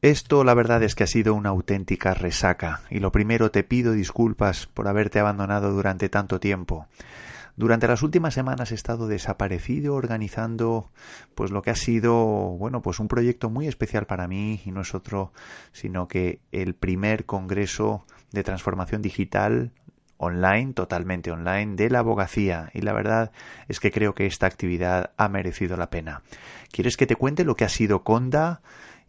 Esto la verdad es que ha sido una auténtica resaca, y lo primero te pido disculpas por haberte abandonado durante tanto tiempo. Durante las últimas semanas he estado desaparecido organizando pues lo que ha sido, bueno, pues un proyecto muy especial para mí y no es otro sino que el primer congreso de transformación digital online, totalmente online, de la abogacía. Y la verdad es que creo que esta actividad ha merecido la pena. ¿Quieres que te cuente lo que ha sido Conda?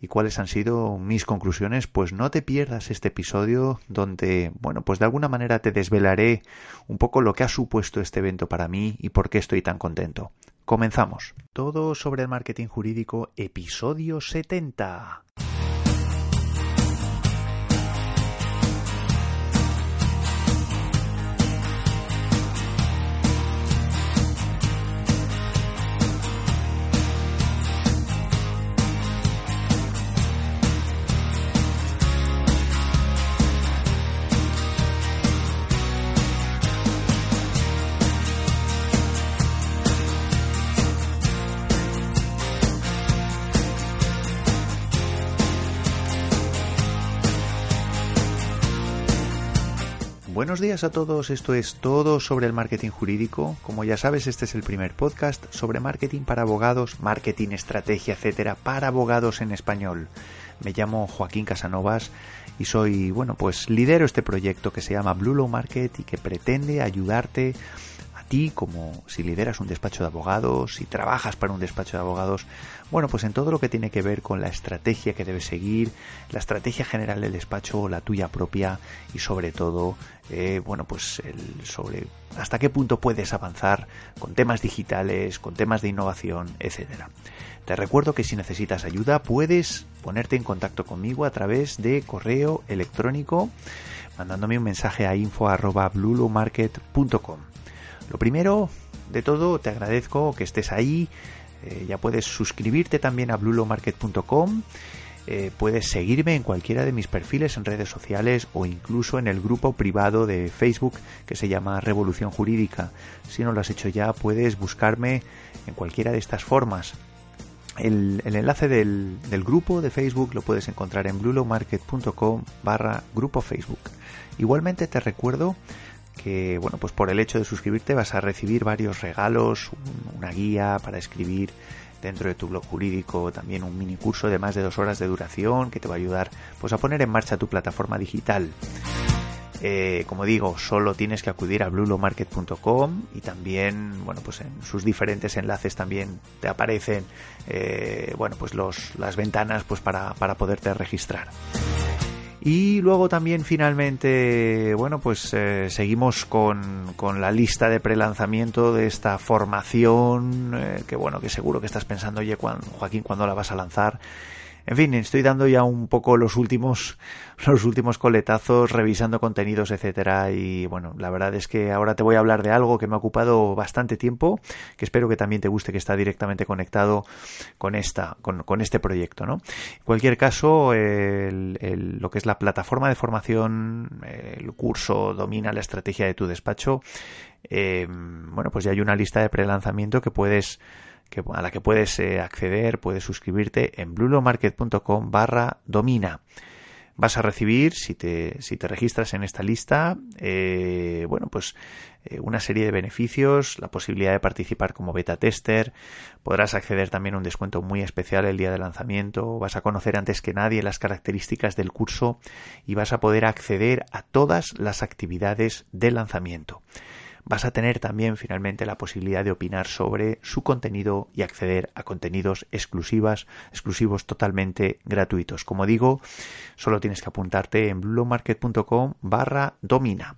Y cuáles han sido mis conclusiones, pues no te pierdas este episodio donde, bueno, pues de alguna manera te desvelaré un poco lo que ha supuesto este evento para mí y por qué estoy tan contento. Comenzamos. Todo sobre el marketing jurídico, episodio 70. Buenos días a todos, esto es todo sobre el marketing jurídico. Como ya sabes, este es el primer podcast sobre marketing para abogados, marketing, estrategia, etcétera, para abogados en español. Me llamo Joaquín Casanovas y soy, bueno, pues lidero este proyecto que se llama Blue Law Market y que pretende ayudarte ti como si lideras un despacho de abogados, si trabajas para un despacho de abogados, bueno, pues en todo lo que tiene que ver con la estrategia que debes seguir, la estrategia general del despacho, la tuya propia y sobre todo, eh, bueno, pues sobre hasta qué punto puedes avanzar con temas digitales, con temas de innovación, etcétera. Te recuerdo que si necesitas ayuda puedes ponerte en contacto conmigo a través de correo electrónico mandándome un mensaje a info@blulomarket.com. Lo primero de todo, te agradezco que estés ahí, eh, ya puedes suscribirte también a blulomarket.com. Eh, puedes seguirme en cualquiera de mis perfiles en redes sociales o incluso en el grupo privado de Facebook que se llama Revolución Jurídica. Si no lo has hecho ya, puedes buscarme en cualquiera de estas formas. El, enlace del, grupo de Facebook lo puedes encontrar en blulomarket.com barra grupo Facebook. Igualmente te recuerdo que bueno pues por el hecho de suscribirte vas a recibir varios regalos una guía para escribir dentro de tu blog jurídico también un mini curso de más de dos horas de duración que te va a ayudar pues a poner en marcha tu plataforma digital eh, como digo, solo tienes que acudir a blulomarket.com y también, bueno, pues en sus diferentes enlaces también te aparecen, eh, bueno, pues los, las ventanas pues para, para poderte registrar. Y luego también finalmente, bueno, pues eh, seguimos con, con, la lista de prelanzamiento de esta formación, eh, que bueno, que seguro que estás pensando, oye, Joaquín, ¿cuándo la vas a lanzar? En fin, estoy dando ya un poco los últimos, los últimos coletazos, revisando contenidos, etcétera. Y bueno, la verdad es que ahora te voy a hablar de algo que me ha ocupado bastante tiempo, que espero que también te guste, que está directamente conectado con esta, con, con este proyecto, ¿no? En cualquier caso, el, lo que es la plataforma de formación, el curso domina la estrategia de tu despacho. Eh, bueno, pues ya hay una lista de prelanzamiento que puedes a la que puedes eh, acceder, puedes suscribirte en blulomarket.com barra domina. Vas a recibir, si te, si te registras en esta lista, eh, bueno, pues eh, una serie de beneficios, la posibilidad de participar como beta tester, podrás acceder también a un descuento muy especial el día de lanzamiento, vas a conocer antes que nadie las características del curso y vas a poder acceder a todas las actividades de lanzamiento vas a tener también finalmente la posibilidad de opinar sobre su contenido y acceder a contenidos exclusivas, exclusivos totalmente gratuitos. Como digo, solo tienes que apuntarte en bluemarket.com barra domina.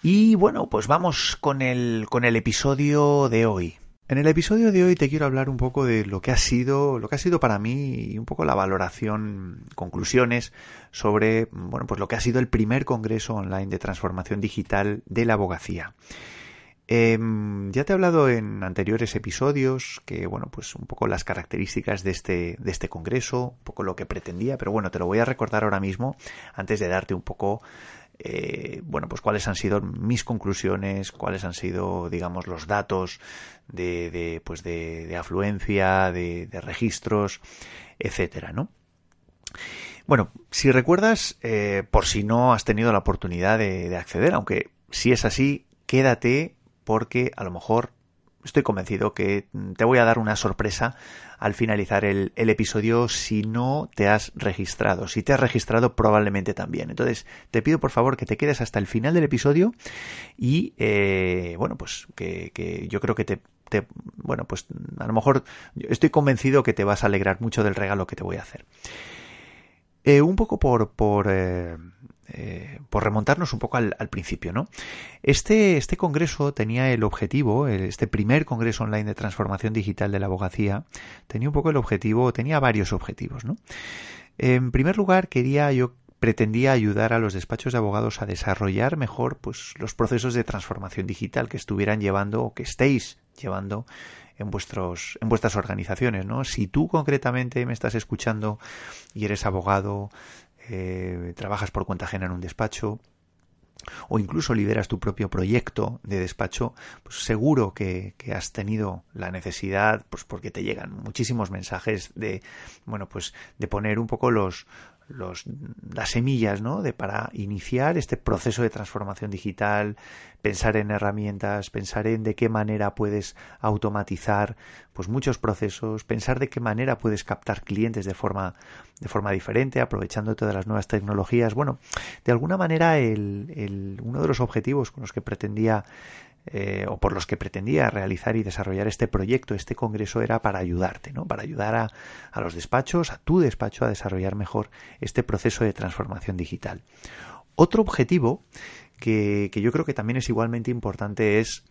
Y bueno, pues vamos con el, con el episodio de hoy. En el episodio de hoy te quiero hablar un poco de lo que ha sido, lo que ha sido para mí y un poco la valoración, conclusiones sobre, bueno, pues lo que ha sido el primer congreso online de transformación digital de la abogacía. Em, ya te he hablado en anteriores episodios que, bueno, pues un poco las características de este, de este congreso, un poco lo que pretendía, pero bueno, te lo voy a recordar ahora mismo antes de darte un poco eh, bueno, pues cuáles han sido mis conclusiones, cuáles han sido, digamos, los datos de, pues de, afluencia, de, registros, etcétera, ¿no? Bueno, si recuerdas, eh, por si no has tenido la oportunidad de acceder, aunque si es así, quédate porque a lo mejor estoy convencido que te voy a dar una sorpresa al finalizar el, episodio si no te has registrado. Si te has registrado, probablemente también. Entonces, te pido por favor que te quedes hasta el final del episodio y, eh, bueno, pues que, yo creo que te, bueno, pues a lo mejor estoy convencido que te vas a alegrar mucho del regalo que te voy a hacer. Eh, un poco por, por eh, eh, por remontarnos un poco al, principio, ¿no? Este, este congreso tenía el objetivo, este primer congreso online de transformación digital de la abogacía, tenía un poco el objetivo, tenía varios objetivos, ¿no? En primer lugar, quería yo pretendía ayudar a los despachos de abogados a desarrollar mejor pues los procesos de transformación digital que estuvieran llevando o que estéis llevando en vuestros en vuestras organizaciones, ¿no? Si tú concretamente me estás escuchando y eres abogado, eh, trabajas por cuenta ajena en un despacho o incluso lideras tu propio proyecto de despacho, pues seguro que, que, has tenido la necesidad, pues porque te llegan muchísimos mensajes de, bueno, pues de poner un poco los, los, las semillas ¿no? de, para iniciar este proceso de transformación digital, pensar en herramientas, pensar en de qué manera puedes automatizar pues muchos procesos, pensar de qué manera puedes captar clientes de forma, de forma diferente, aprovechando todas las nuevas tecnologías. Bueno, de alguna manera el, el, uno de los objetivos con los que pretendía eh, o por los que pretendía realizar y desarrollar este proyecto, este congreso, era para ayudarte, ¿no? Para ayudar a, a los despachos, a tu despacho, a desarrollar mejor este proceso de transformación digital. Otro objetivo que, que yo creo que también es igualmente importante es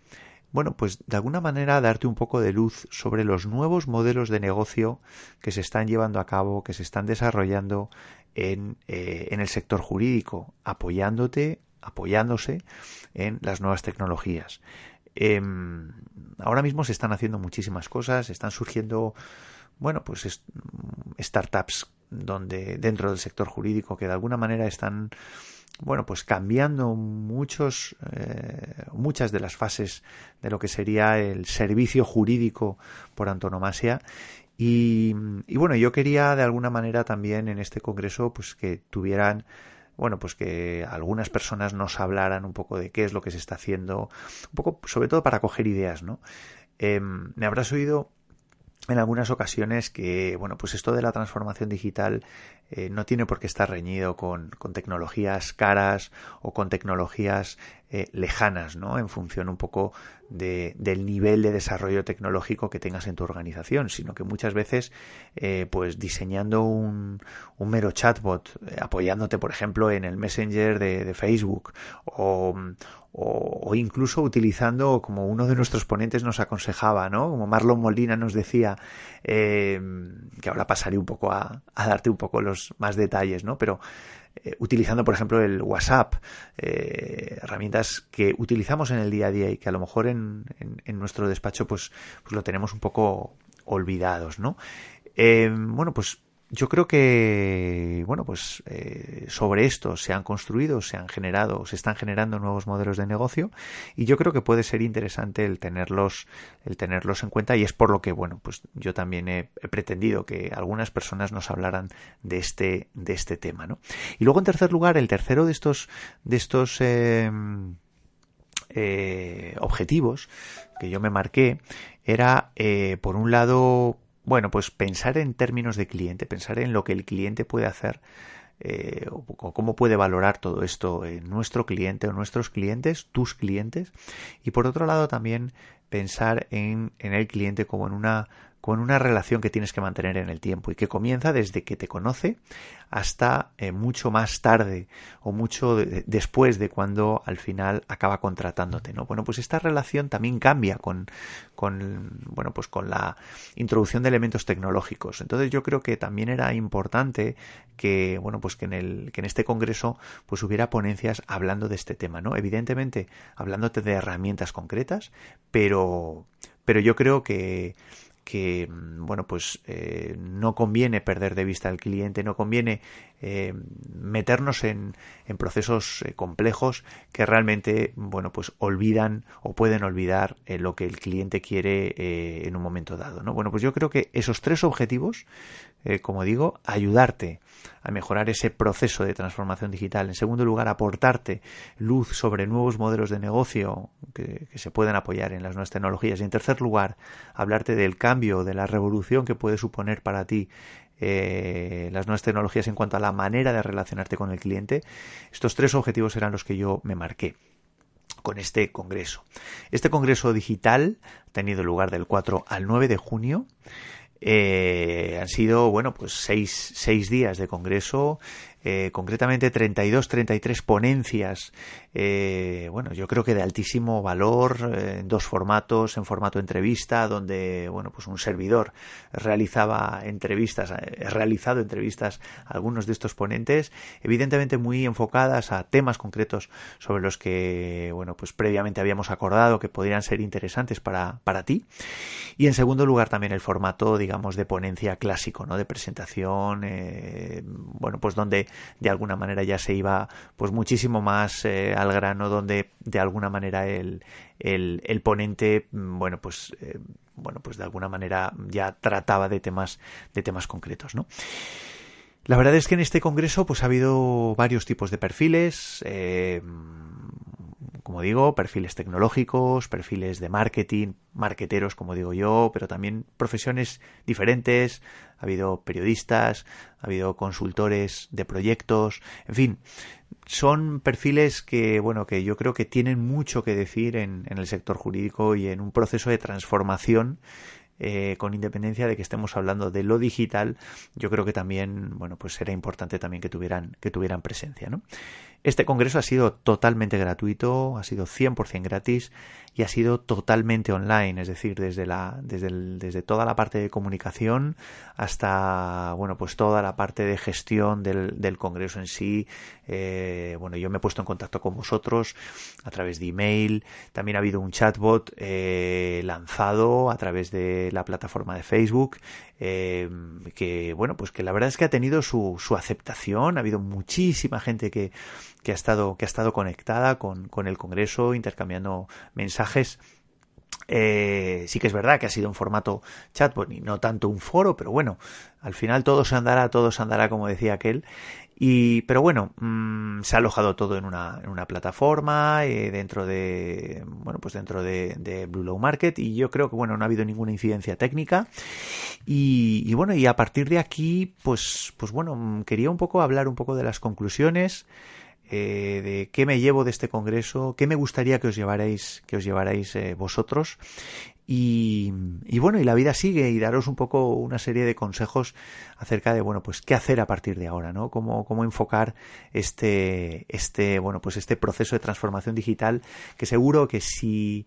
bueno, pues de alguna manera darte un poco de luz sobre los nuevos modelos de negocio que se están llevando a cabo, que se están desarrollando en, eh, en el sector jurídico, apoyándote apoyándose en las nuevas tecnologías. Em, ahora mismo se están haciendo muchísimas cosas, están surgiendo, bueno, pues startups donde dentro del sector jurídico que de alguna manera están bueno, pues cambiando muchos, eh, muchas de las fases de lo que sería el servicio jurídico por antonomasia. Y, y bueno, yo quería de alguna manera también en este congreso, pues que tuvieran bueno, pues que algunas personas nos hablaran un poco de qué es lo que se está haciendo, un poco, sobre todo para coger ideas, ¿no? Em, me habrás oído en algunas ocasiones que, bueno, pues esto de la transformación digital eh, no tiene por qué estar reñido con, con tecnologías caras o con tecnologías eh, lejanas, ¿no? En función un poco de, del nivel de desarrollo tecnológico que tengas en tu organización, sino que muchas veces, eh, pues diseñando un, un mero chatbot, apoyándote, por ejemplo, en el Messenger de, de Facebook o, o, incluso utilizando, como uno de nuestros ponentes nos aconsejaba, ¿no? Como Marlon Molina nos decía, que ahora pasaré un poco a, a, darte un poco los más detalles, ¿no? Pero eh, utilizando, por ejemplo, el WhatsApp, eh, herramientas que utilizamos en el día a día y que a lo mejor en, en, nuestro despacho pues, pues lo tenemos un poco olvidados, ¿no? Eh, bueno, pues yo creo que, bueno, pues eh, sobre esto se han construido, se han generado, se están generando nuevos modelos de negocio y yo creo que puede ser interesante el tenerlos, el tenerlos en cuenta y es por lo que, bueno, pues yo también he, pretendido que algunas personas nos hablaran de este, de este tema, ¿no? Y luego en tercer lugar, el tercero de estos, de estos em, eh, objetivos que yo me marqué era, eh, por un lado, bueno, pues pensar en términos de cliente, pensar en lo que el cliente puede hacer eh, o cómo puede valorar todo esto en nuestro cliente o nuestros clientes, tus clientes, y por otro lado también pensar en, en el cliente como en una con una relación que tienes que mantener en el tiempo y que comienza desde que te conoce hasta eh, mucho más tarde o mucho después de cuando al final acaba contratándote, ¿no? Bueno, pues esta relación también cambia con, con, bueno, pues con la introducción de elementos tecnológicos. Entonces yo creo que también era importante que, bueno, pues que en el, que en este congreso pues hubiera ponencias hablando de este tema, ¿no? Evidentemente hablándote de herramientas concretas, pero, pero yo creo que que mm, bueno pues eh, no conviene perder de vista al cliente no conviene eh, meternos en, procesos eh, complejos que realmente bueno pues olvidan o pueden olvidar lo que el cliente quiere en un momento dado no bueno pues yo creo que esos tres objetivos como digo ayudarte a mejorar ese proceso de transformación digital. En segundo lugar aportarte luz sobre nuevos modelos de negocio que, que se pueden apoyar en las nuevas tecnologías. Y en tercer lugar hablarte del cambio de la revolución que puede suponer para ti eh, las nuevas tecnologías en cuanto a la manera de relacionarte con el cliente, estos tres objetivos eran los que yo me marqué con este congreso. Este congreso digital ha tenido lugar del 4 al 9 de junio. Eh, han sido, bueno, pues seis, seis días de congreso eh, concretamente 32, 33 ponencias, eh, bueno, yo creo que de altísimo valor, eh, en dos formatos, en formato entrevista, donde, bueno, pues un servidor realizaba entrevistas, realizado entrevistas a algunos de estos ponentes, evidentemente muy enfocadas a temas concretos sobre los que, bueno, pues previamente habíamos acordado que podrían ser interesantes para, para ti. Y en segundo lugar también el formato, digamos, de ponencia clásico, ¿no? De presentación, bueno, pues donde de alguna manera ya se iba pues muchísimo más eh, al grano donde de alguna manera el, el, ponente mm, bueno pues eh, bueno pues de alguna manera ya trataba de temas de temas concretos no la verdad es que en este congreso pues ha habido varios tipos de perfiles eh, como digo, perfiles tecnológicos, perfiles de marketing, marqueteros, como digo yo, pero también profesiones diferentes. Ha habido periodistas, ha habido consultores de proyectos, en fin, son perfiles que, bueno, que yo creo que tienen mucho que decir en, el sector jurídico y en un proceso de transformación eh, con independencia de que estemos hablando de lo digital, yo creo que también, bueno, pues era importante también que tuvieran, que tuvieran presencia, ¿no? Este congreso ha sido totalmente gratuito, ha sido 100% gratis y ha sido totalmente online, es decir, desde, la, desde, desde toda la parte de comunicación hasta, bueno, pues toda la parte de gestión del, del congreso en sí. Eh, bueno, yo me he puesto en contacto con vosotros a través de email, también ha habido un chatbot eh, lanzado a través de la plataforma de Facebook, eh, que, bueno, pues que la verdad es que ha tenido su, su aceptación, ha habido muchísima gente que que ha estado, que ha estado conectada con, con el Congreso, intercambiando mensajes. Eh, sí que es verdad que ha sido un formato chatbot y no tanto un foro, pero bueno, al final todo se andará, todo se andará, como decía aquel. Y, pero bueno, mm, se ha alojado todo en una, en una plataforma, eh, dentro de, bueno, pues dentro de, Blue Low Market, y yo creo que bueno, no ha habido ninguna incidencia técnica. Y, y, bueno, y a partir de aquí, pues, pues bueno, mm, quería un poco hablar un poco de las conclusiones. Eh, de qué me llevo de este congreso, qué me gustaría que os llevarais, que os llevarais eh, vosotros. Y, bueno, y la vida sigue y daros un poco una serie de consejos acerca de, bueno, pues qué hacer a partir de ahora, ¿no? Cómo, cómo enfocar este, este, bueno, pues este proceso de transformación digital que seguro que si,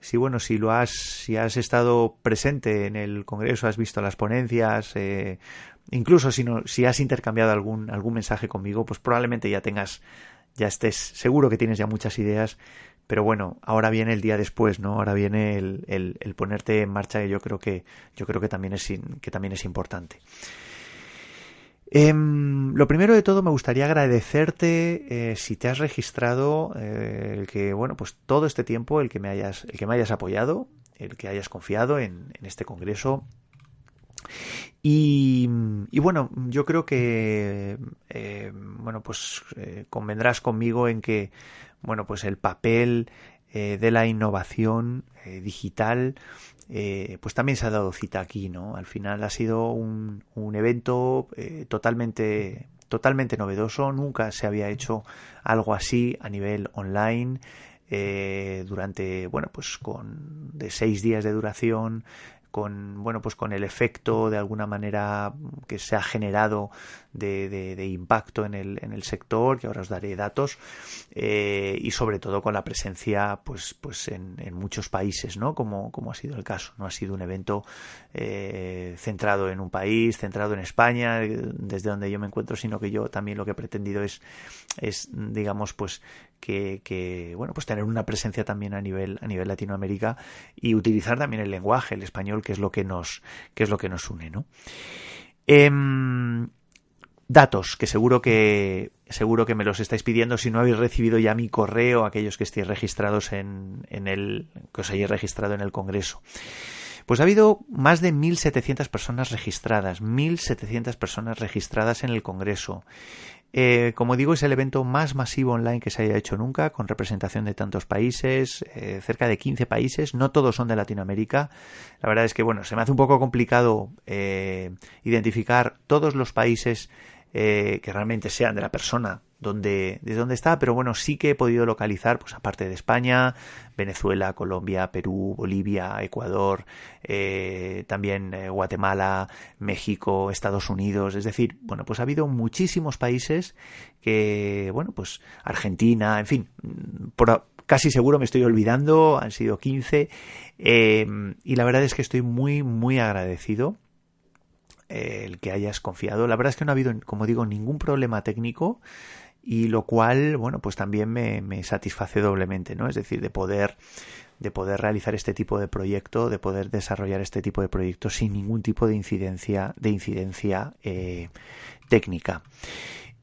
si bueno, si lo has, si has estado presente en el congreso, has visto las ponencias, eh, incluso si, no, si has intercambiado algún, algún mensaje conmigo, pues probablemente ya tengas, ya estés seguro que tienes ya muchas ideas, pero bueno, ahora viene el día después, ¿no? Ahora viene el, el, ponerte en marcha que yo creo que, yo creo que también es, que también es importante. Eh, lo primero de todo me gustaría agradecerte eh, si te has registrado eh, el que bueno pues todo este tiempo el que me hayas el que me hayas apoyado el que hayas confiado en, este congreso y, bueno, yo creo que eh, bueno, pues convendrás conmigo en que bueno, pues el papel eh, de la innovación digital pues también se ha dado cita aquí, ¿no? Al final ha sido un, un evento totalmente totalmente novedoso, nunca se había hecho algo así a nivel online. durante bueno pues con de seis días de duración con bueno pues con el efecto de alguna manera que se ha generado de, de, impacto en el, en el sector que ahora os daré datos eh, y sobre todo con la presencia pues pues en, en, muchos países no como, como ha sido el caso no ha sido un evento eh, centrado en un país centrado en España desde donde yo me encuentro sino que yo también lo que he pretendido es es digamos pues que, bueno, pues tener una presencia también a nivel, a nivel Latinoamérica y utilizar también el lenguaje, el español, que es lo que nos, que es lo que nos une, ¿no? Em, datos, que seguro que seguro que me los estáis pidiendo si no habéis recibido ya mi correo, aquellos que estéis registrados en, en el, que os hayáis registrado en el Congreso. Pues ha habido más de 1.700 personas registradas, 1.700 personas registradas en el Congreso. Eh, como digo, es el evento más masivo online que se haya hecho nunca, con representación de tantos países, eh, cerca de 15 países, no todos son de Latinoamérica. La verdad es que, bueno, se me hace un poco complicado eh, identificar todos los países que realmente sean de la persona donde, de dónde está, pero bueno, sí que he podido localizar, pues aparte de España, Venezuela, Colombia, Perú, Bolivia, Ecuador, eh, también eh, Guatemala, México, Estados Unidos, es decir, bueno, pues ha habido muchísimos países que, bueno, pues Argentina, en fin, por, casi seguro me estoy olvidando, han sido 15, eh, y la verdad es que estoy muy, muy agradecido el que hayas confiado. La verdad es que no ha habido, como digo, ningún problema técnico y lo cual, bueno, pues también me, me, satisface doblemente, ¿no? Es decir, de poder, de poder realizar este tipo de proyecto, de poder desarrollar este tipo de proyectos sin ningún tipo de incidencia, de incidencia eh, técnica.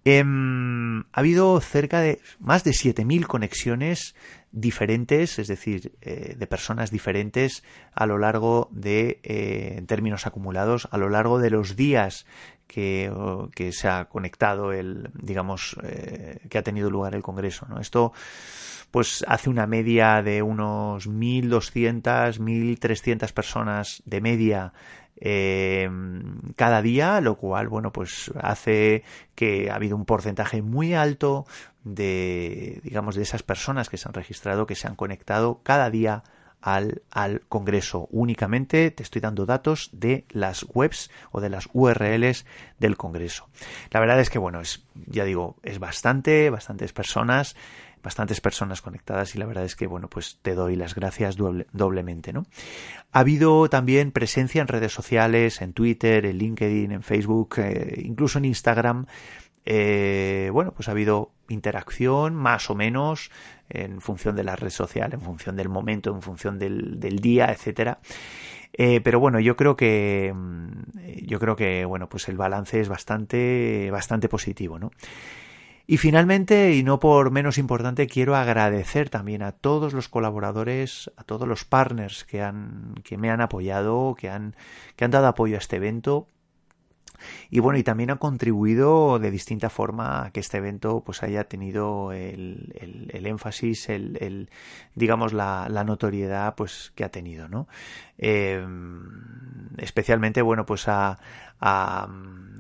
Eh, ha habido cerca de más de 7.000 conexiones diferentes, es decir, eh, de personas diferentes a lo largo de, eh, en términos acumulados, a lo largo de los días que, se ha conectado el, digamos, eh, que ha tenido lugar el Congreso. ¿no? Esto, pues, hace una media de unos 1.200, 1.300 personas de media eh, cada día, lo cual, bueno, pues hace que ha habido un porcentaje muy alto de, digamos, de esas personas que se han registrado, que se han conectado cada día al, al, Congreso. Únicamente te estoy dando datos de las webs o de las URLs del Congreso. La verdad es que, bueno, es, ya digo, es bastante, bastantes personas bastantes personas conectadas y la verdad es que bueno pues te doy las gracias doblemente no ha habido también presencia en redes sociales en Twitter en LinkedIn en Facebook eh, incluso en Instagram eh, bueno pues ha habido interacción más o menos en función de la red social en función del momento en función del, día etcétera eh, pero bueno, yo creo que mm, yo creo que bueno, pues el balance es bastante bastante positivo, ¿no? Y finalmente, y no por menos importante, quiero agradecer también a todos los colaboradores, a todos los partners que, han, que me han apoyado, que han, que han dado apoyo a este evento y bueno, y también ha contribuido de distinta forma a que este evento pues haya tenido el, el, énfasis, el, digamos la, la, notoriedad pues que ha tenido, ¿no? Eh, especialmente bueno pues a, a,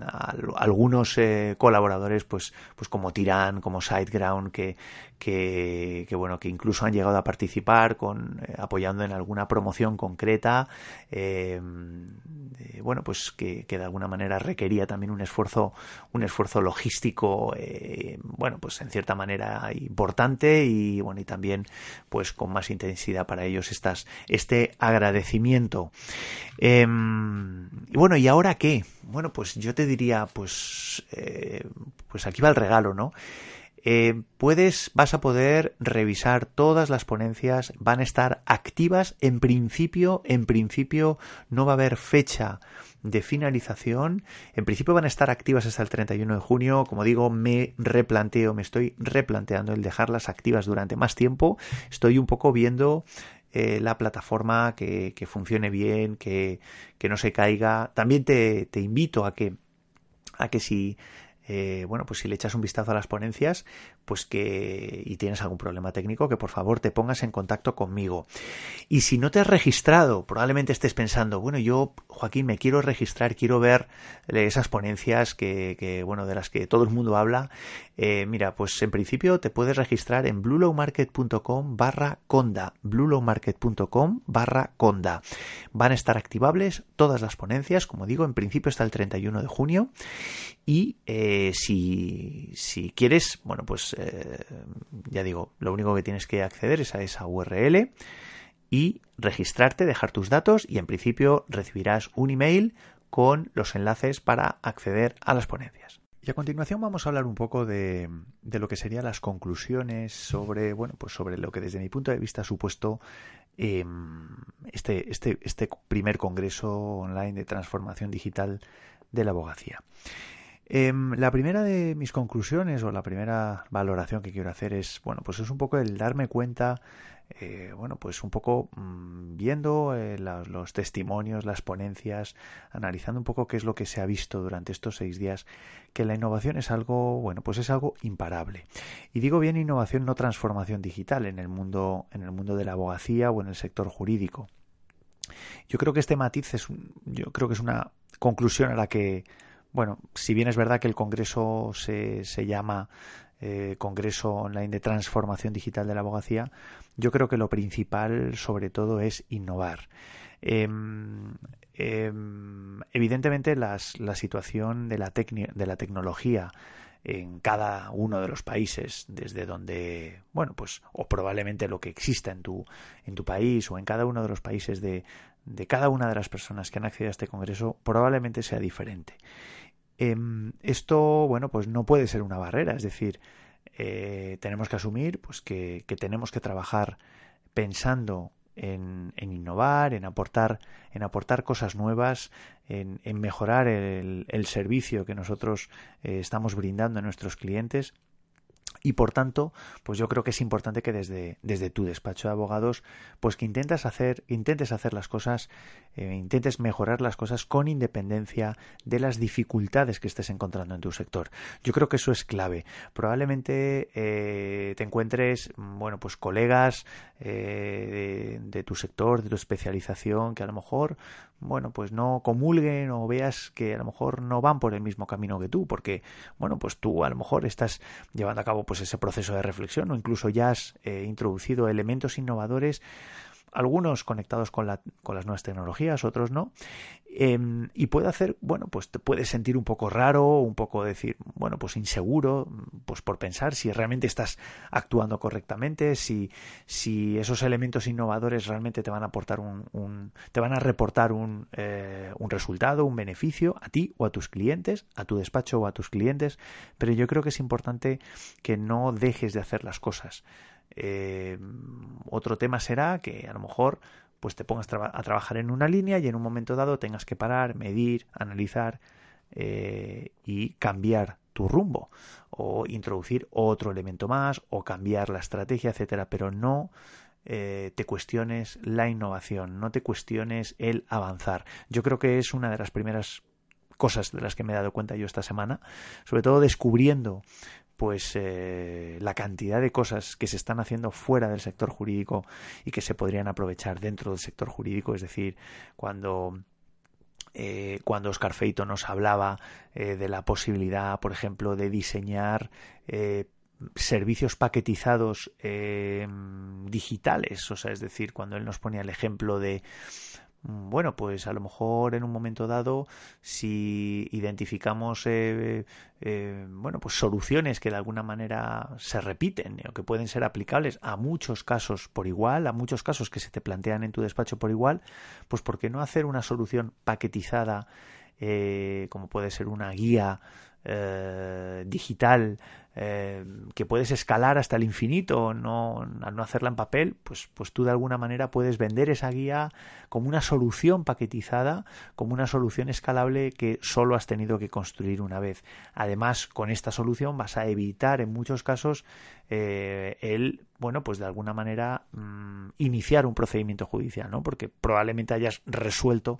a algunos eh, colaboradores pues pues como Tirán, como Sideground que, que, bueno que incluso han llegado a participar con eh, apoyando en alguna promoción concreta eh, bueno pues que, que, de alguna manera requería también un esfuerzo un esfuerzo logístico eh, bueno pues en cierta manera importante y bueno y también pues con más intensidad para ellos estas este agradecimiento. Eh, y bueno y ahora qué bueno pues yo te diría pues eh, pues aquí va el regalo no eh, puedes, vas a poder revisar todas las ponencias, van a estar activas en principio, en principio no va a haber fecha de finalización. En principio van a estar activas hasta el 31 de junio. Como digo, me replanteo, me estoy replanteando el dejarlas activas durante más tiempo. Estoy un poco viendo eh, la plataforma que, que funcione bien, que, que, no se caiga. También te, te invito a que a que si eh, bueno, pues si le echas un vistazo a las ponencias, pues que y tienes algún problema técnico, que por favor te pongas en contacto conmigo. Y si no te has registrado, probablemente estés pensando, bueno, yo, Joaquín, me quiero registrar, quiero ver esas ponencias que, que bueno, de las que todo el mundo habla. Eh, mira, pues en principio te puedes registrar en bluelowmarket.com barra conda, bluelowmarket.com barra conda. Van a estar activables todas las ponencias, como digo, en principio hasta el 31 de junio. Y eh, si, si quieres, bueno, pues eh, ya digo, lo único que tienes que acceder es a esa URL y registrarte, dejar tus datos y en principio recibirás un email con los enlaces para acceder a las ponencias. Y a continuación vamos a hablar un poco de, lo que serían las conclusiones sobre, bueno, pues sobre lo que desde mi punto de vista ha supuesto eh, este, este, este primer congreso online de transformación digital de la abogacía. Eh, la primera de mis conclusiones o la primera valoración que quiero hacer es, bueno, pues es un poco el darme cuenta eh, bueno, pues un poco mmm, viendo eh, los testimonios, las ponencias, analizando un poco qué es lo que se ha visto durante estos seis días, que la innovación es algo, bueno, pues es algo imparable. Y digo bien innovación, no transformación digital en el mundo, en el mundo de la abogacía o en el sector jurídico. Yo creo que este matiz es, yo creo que es una conclusión a la que, bueno, si bien es verdad que el Congreso se, se llama eh, Congreso Online de Transformación Digital de la Abogacía, yo creo que lo principal, sobre todo, es innovar. Eh, eh, evidentemente, las, la situación de la, de la tecnología en cada uno de los países desde donde bueno pues o probablemente lo que exista en tu en tu país o en cada uno de los países de, de cada una de las personas que han accedido a este congreso probablemente sea diferente. Eh, esto, bueno, pues no puede ser una barrera, es decir, eh, tenemos que asumir pues que, que, tenemos que trabajar pensando en, innovar, en aportar, en aportar cosas nuevas, en, mejorar el, el, servicio que nosotros eh, estamos brindando a nuestros clientes y por tanto, pues yo creo que es importante que desde, desde tu despacho de abogados, pues que intentas hacer, intentes hacer las cosas, eh, intentes mejorar las cosas con independencia de las dificultades que estés encontrando en tu sector. Yo creo que eso es clave. Probablemente eh, te encuentres, bueno, pues colegas eh, de, tu sector, de tu especialización, que a lo mejor, bueno, pues no comulguen o veas que a lo mejor no van por el mismo camino que tú, porque, bueno, pues tú a lo mejor estás llevando a cabo pues ese proceso de reflexión o incluso ya has eh, introducido elementos innovadores algunos conectados con, la, con, las nuevas tecnologías, otros no. Eh, y puede hacer, bueno, pues te puedes sentir un poco raro, un poco decir, bueno, pues inseguro, pues por pensar si realmente estás actuando correctamente, si, si esos elementos innovadores realmente te van a aportar un, un te van a reportar un, eh, un resultado, un beneficio a ti o a tus clientes, a tu despacho o a tus clientes. Pero yo creo que es importante que no dejes de hacer las cosas. Eh, otro tema será que a lo mejor pues te pongas a trabajar en una línea y en un momento dado tengas que parar, medir, analizar eh, y cambiar tu rumbo o introducir otro elemento más o cambiar la estrategia, etcétera, pero no eh, te cuestiones la innovación, no te cuestiones el avanzar. Yo creo que es una de las primeras cosas de las que me he dado cuenta yo esta semana, sobre todo descubriendo pues eh, la cantidad de cosas que se están haciendo fuera del sector jurídico y que se podrían aprovechar dentro del sector jurídico, es decir, cuando eh, cuando Oscar Feito nos hablaba eh, de la posibilidad, por ejemplo, de diseñar eh, servicios paquetizados eh, digitales, o sea, es decir, cuando él nos ponía el ejemplo de bueno, pues a lo mejor en un momento dado, si identificamos eh, eh, bueno, pues soluciones que de alguna manera se repiten o que pueden ser aplicables a muchos casos por igual, a muchos casos que se te plantean en tu despacho por igual, pues ¿por qué no hacer una solución paquetizada eh, como puede ser una guía eh, digital eh, que puedes escalar hasta el infinito, no, al no hacerla en papel, pues, pues tú de alguna manera puedes vender esa guía como una solución paquetizada, como una solución escalable que solo has tenido que construir una vez. Además, con esta solución vas a evitar en muchos casos eh, el, bueno, pues de alguna manera mmm, iniciar un procedimiento judicial, ¿no? Porque probablemente hayas resuelto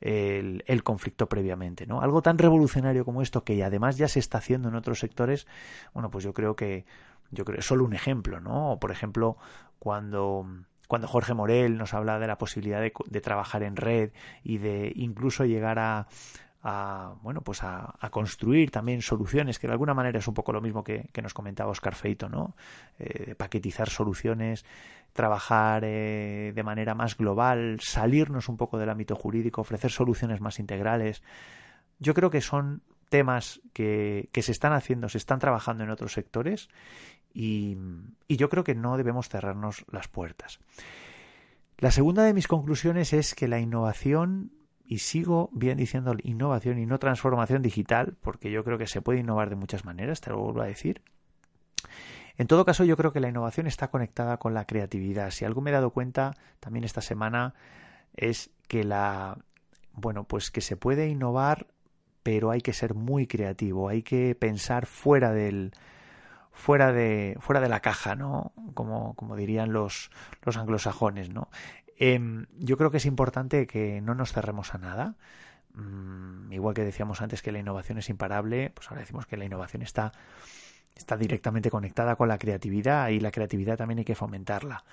el, conflicto previamente, ¿no? Algo tan revolucionario como esto que además ya se está haciendo en otros sectores, bueno, pues yo creo que yo creo solo un ejemplo, ¿no? O por ejemplo, cuando cuando Jorge Morel nos habla de la posibilidad de trabajar en red y de incluso llegar a, a bueno pues a, construir también soluciones que de alguna manera es un poco lo mismo que, que nos comentaba Oscar Feito no eh, paquetizar soluciones trabajar eh, de manera más global salirnos un poco del ámbito jurídico ofrecer soluciones más integrales yo creo que son temas que, que, se están haciendo, se están trabajando en otros sectores y, y, yo creo que no debemos cerrarnos las puertas. La segunda de mis conclusiones es que la innovación y sigo bien diciendo innovación y no transformación digital, porque yo creo que se puede innovar de muchas maneras, te lo vuelvo a decir. En todo caso, yo creo que la innovación está conectada con la creatividad. Si algo me he dado cuenta también esta semana es que la bueno, pues que se puede innovar, pero hay que ser muy creativo, hay que pensar fuera del fuera de fuera de la caja, ¿no? Como, como dirían los los anglosajones, ¿no? Em, yo creo que es importante que no nos cerremos a nada. Mm, igual que decíamos antes que la innovación es imparable, pues ahora decimos que la innovación está está directamente conectada con la creatividad y la creatividad también hay que fomentarla.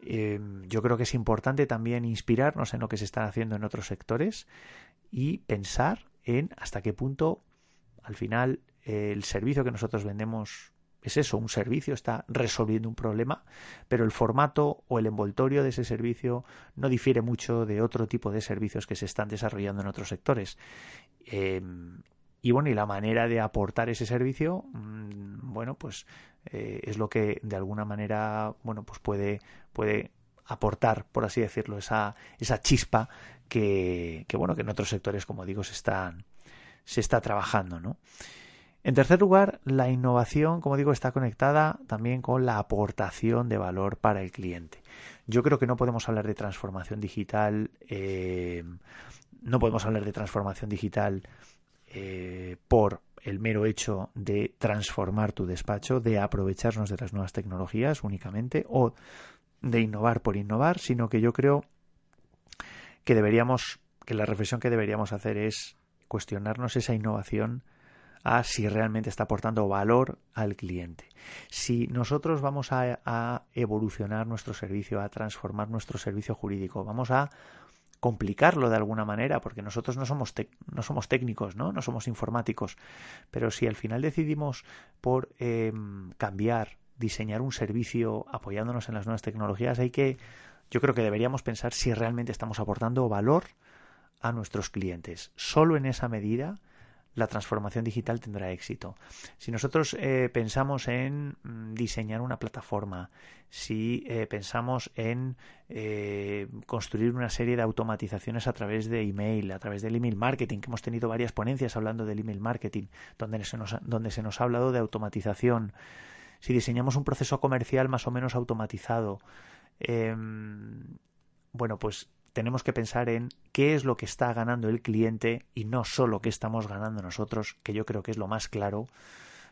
Em, yo creo que es importante también inspirarnos en lo que se está haciendo en otros sectores y pensar en hasta qué punto al final el servicio que nosotros vendemos es eso, un servicio, está resolviendo un problema, pero el formato o el envoltorio de ese servicio no difiere mucho de otro tipo de servicios que se están desarrollando en otros sectores. Em, y bueno, y la manera de aportar ese servicio, mm, bueno, pues eh, es lo que de alguna manera, bueno, pues puede, puede aportar, por así decirlo, esa, esa chispa que, que, bueno, que en otros sectores, como digo, se están, se está trabajando, ¿no? En tercer lugar, la innovación, como digo, está conectada también con la aportación de valor para el cliente. Yo creo que no podemos hablar de transformación digital, eh, no podemos hablar de transformación digital eh, por el mero hecho de transformar tu despacho, de aprovecharnos de las nuevas tecnologías únicamente o de innovar por innovar, sino que yo creo que deberíamos, que la reflexión que deberíamos hacer es cuestionarnos esa innovación a si realmente está aportando valor al cliente. Si nosotros vamos a, evolucionar nuestro servicio, a transformar nuestro servicio jurídico, vamos a complicarlo de alguna manera, porque nosotros no somos, no somos técnicos, ¿no? no somos informáticos, pero si al final decidimos por em, cambiar, diseñar un servicio apoyándonos en las nuevas tecnologías, hay que, yo creo que deberíamos pensar si realmente estamos aportando valor a nuestros clientes. Solo en esa medida la transformación digital tendrá éxito. Si nosotros eh, pensamos en mm, diseñar una plataforma, si eh, pensamos en eh, construir una serie de automatizaciones a través de email, a través del email marketing, que hemos tenido varias ponencias hablando del email marketing, donde se nos, donde se nos ha hablado de automatización, si diseñamos un proceso comercial más o menos automatizado, em, bueno, pues tenemos que pensar en qué es lo que está ganando el cliente y no solo qué estamos ganando nosotros, que yo creo que es lo más claro.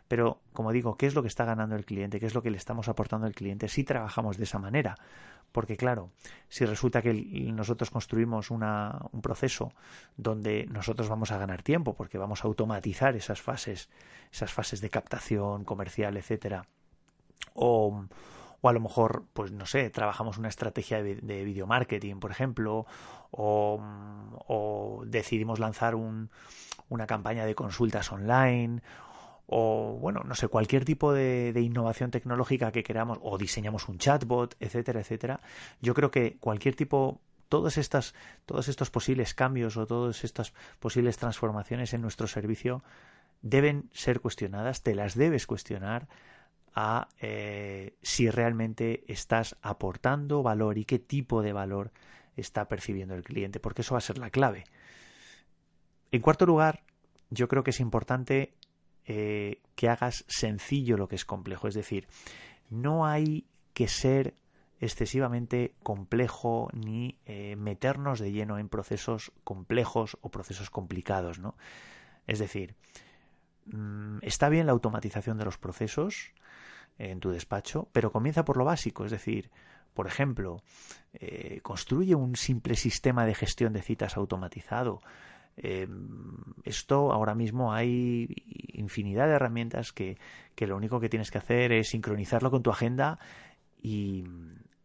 Pero, como digo, ¿qué es lo que está ganando el cliente? ¿Qué es lo que le estamos aportando al cliente si trabajamos de esa manera? Porque, claro, si resulta que nosotros construimos una, un proceso donde nosotros vamos a ganar tiempo, porque vamos a automatizar esas fases, esas fases de captación comercial, etcétera, o, o a lo mejor, pues no sé, trabajamos una estrategia de, video marketing, por ejemplo, o, decidimos lanzar un, una campaña de consultas online, o bueno, no sé, cualquier tipo de, de, innovación tecnológica que queramos, o diseñamos un chatbot, etcétera, etcétera. Yo creo que cualquier tipo todas estas, todos estos posibles cambios o todas estas posibles transformaciones en nuestro servicio deben ser cuestionadas, te las debes cuestionar a eh, si realmente estás aportando valor y qué tipo de valor está percibiendo el cliente, porque eso va a ser la clave. En cuarto lugar, yo creo que es importante eh, que hagas sencillo lo que es complejo, es decir, no hay que ser excesivamente complejo ni eh, meternos de lleno en procesos complejos o procesos complicados, ¿no? Es decir, mm, está bien la automatización de los procesos, en tu despacho, pero comienza por lo básico, es decir, por ejemplo, eh, construye un simple sistema de gestión de citas automatizado. Em, esto ahora mismo hay infinidad de herramientas que, que, lo único que tienes que hacer es sincronizarlo con tu agenda y,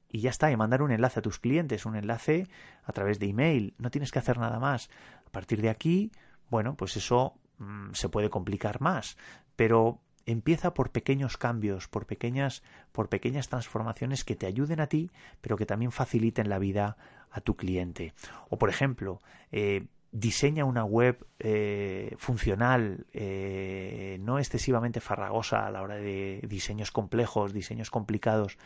y ya está, y mandar un enlace a tus clientes, un enlace a través de email. No tienes que hacer nada más. A partir de aquí, bueno, pues eso mm, se puede complicar más, pero empieza por pequeños cambios, por pequeñas, por pequeñas transformaciones que te ayuden a ti, pero que también faciliten la vida a tu cliente. O por ejemplo, eh, diseña una web eh, funcional, eh, no excesivamente farragosa a la hora de diseños complejos, diseños complicados,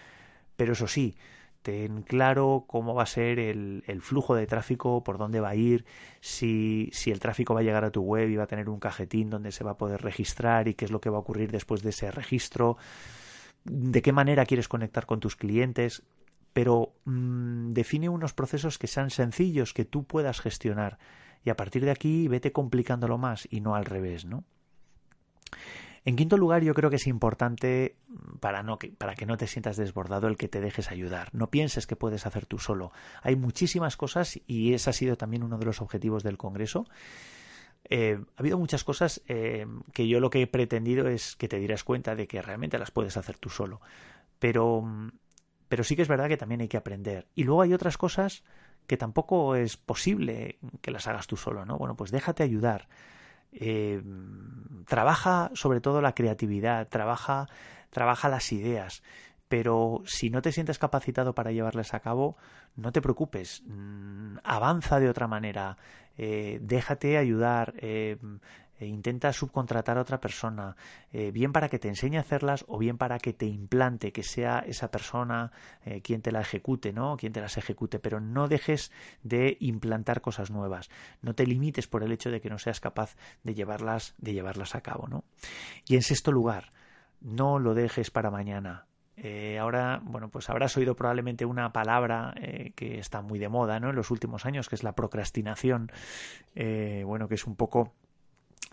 pero eso sí, ten claro cómo va a ser el, flujo de tráfico, por dónde va a ir, si, si, el tráfico va a llegar a tu web y va a tener un cajetín donde se va a poder registrar y qué es lo que va a ocurrir después de ese registro, de qué manera quieres conectar con tus clientes, pero mm, define unos procesos que sean sencillos, que tú puedas gestionar y a partir de aquí vete complicándolo más y no al revés, ¿no? En quinto lugar, yo creo que es importante para, no, para que no te sientas desbordado el que te dejes ayudar. No pienses que puedes hacer tú solo. Hay muchísimas cosas y ese ha sido también uno de los objetivos del Congreso. Eh, ha habido muchas cosas eh, que yo lo que he pretendido es que te dieras cuenta de que realmente las puedes hacer tú solo. Pero, pero sí que es verdad que también hay que aprender. Y luego hay otras cosas que tampoco es posible que las hagas tú solo, ¿no? Bueno, pues déjate ayudar. Eh, trabaja sobre todo la creatividad, trabaja, trabaja las ideas, pero si no te sientes capacitado para llevarlas a cabo, no te preocupes, mm, avanza de otra manera, eh, déjate ayudar, eh, e intenta subcontratar a otra persona, eh, bien para que te enseñe a hacerlas o bien para que te implante, que sea esa persona eh, quien te la ejecute, ¿no? Quien te las ejecute, pero no dejes de implantar cosas nuevas, no te limites por el hecho de que no seas capaz de llevarlas, de llevarlas a cabo, ¿no? Y en sexto lugar, no lo dejes para mañana. Eh, ahora, bueno, pues habrás oído probablemente una palabra que está muy de moda, ¿no? En los últimos años, que es la procrastinación. bueno, que es un poco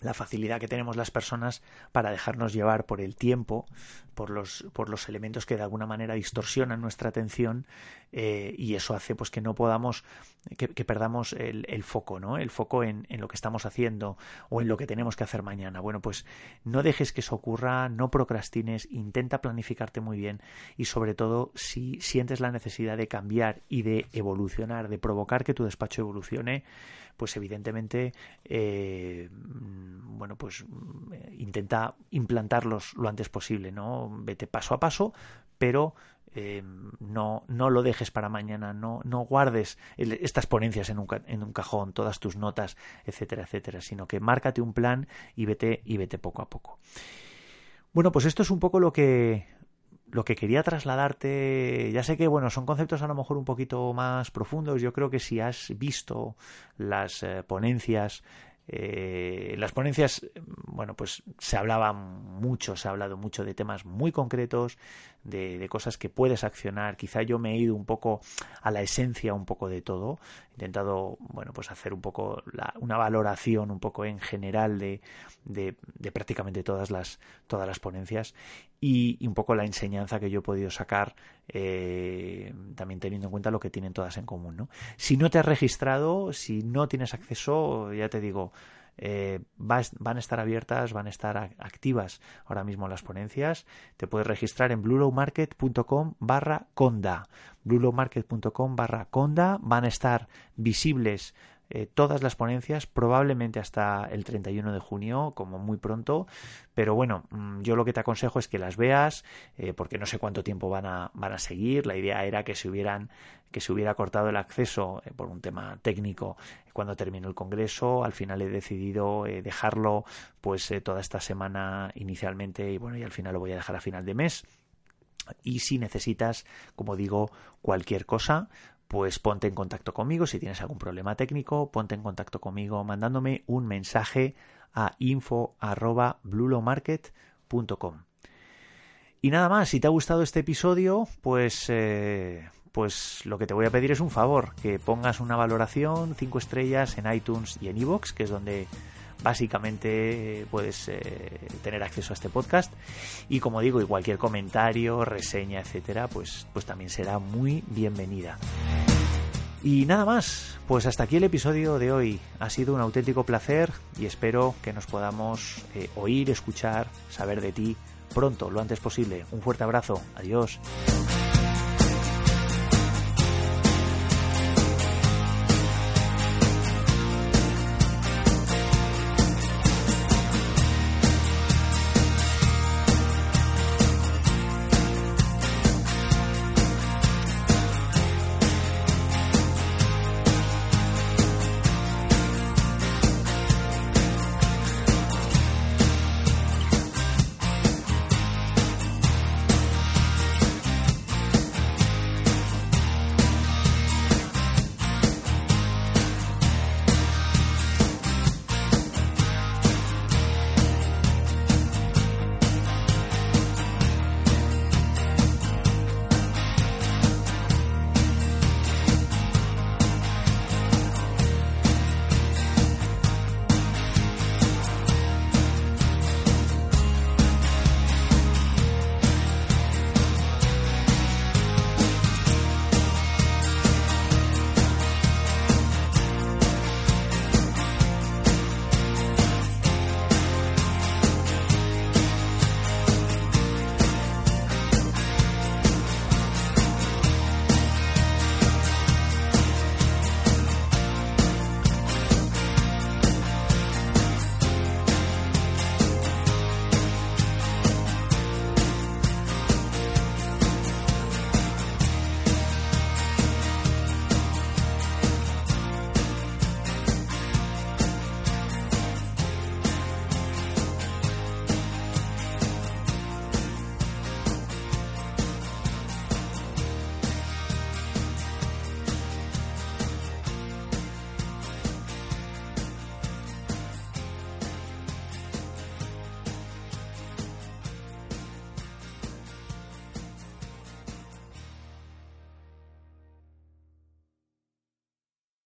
la facilidad que tenemos las personas para dejarnos llevar por el tiempo, por los, por los elementos que de alguna manera distorsionan nuestra atención eh, y eso hace pues que no podamos, que, perdamos el, el, foco, ¿no? El foco en, en, lo que estamos haciendo o en lo que tenemos que hacer mañana. Bueno, pues no dejes que eso ocurra, no procrastines, intenta planificarte muy bien y sobre todo si sientes la necesidad de cambiar y de evolucionar, de provocar que tu despacho evolucione, pues evidentemente eh, bueno pues intenta implantarlos lo antes posible no vete paso a paso pero eh, no, no lo dejes para mañana, no, no guardes estas ponencias en un, en un cajón, todas tus notas, etcétera, etcétera, sino que márcate un plan y vete, y vete poco a poco. Bueno, pues esto es un poco lo que, lo que quería trasladarte, ya sé que bueno, son conceptos a lo mejor un poquito más profundos. Yo creo que si has visto las eh, ponencias eh, las ponencias, bueno, pues se hablaba mucho, se ha hablado mucho de temas muy concretos, de, cosas que puedes accionar. Quizá yo me he ido un poco a la esencia, un poco de todo. He intentado, bueno, pues hacer un poco la, una valoración un poco en general de, de, de, prácticamente todas las, todas las ponencias y, un poco la enseñanza que yo he podido sacar, eh, también teniendo en cuenta lo que tienen todas en común, ¿no? Si no te has registrado, si no tienes acceso, ya te digo, eh, van a estar abiertas, van a estar activas ahora mismo las ponencias. Te puedes registrar en bluelowmarket.com barra conda. bluelowmarket.com barra conda. Van a estar visibles eh, todas las ponencias, probablemente hasta el 31 de junio, como muy pronto. Pero bueno, mm, yo lo que te aconsejo es que las veas, eh, porque no sé cuánto tiempo van a, van a seguir. La idea era que se hubieran, que se hubiera cortado el acceso eh, por un tema técnico cuando terminó el congreso. Al final he decidido dejarlo, pues toda esta semana inicialmente y bueno, y al final lo voy a dejar a final de mes. Y si necesitas, como digo, cualquier cosa, pues ponte en contacto conmigo si tienes algún problema técnico, ponte en contacto conmigo mandándome un mensaje a info@blulomarket.com. Y nada más, si te ha gustado este episodio, pues eh, pues lo que te voy a pedir es un favor, que pongas una valoración 5 estrellas en iTunes y en iVoox, que es donde básicamente puedes eh, tener acceso a este podcast y como digo y cualquier comentario reseña etcétera pues pues también será muy bienvenida y nada más, pues hasta aquí el episodio de hoy. Ha sido un auténtico placer y espero que nos podamos eh, oír, escuchar, saber de ti pronto, lo antes posible. Un fuerte abrazo. Adiós.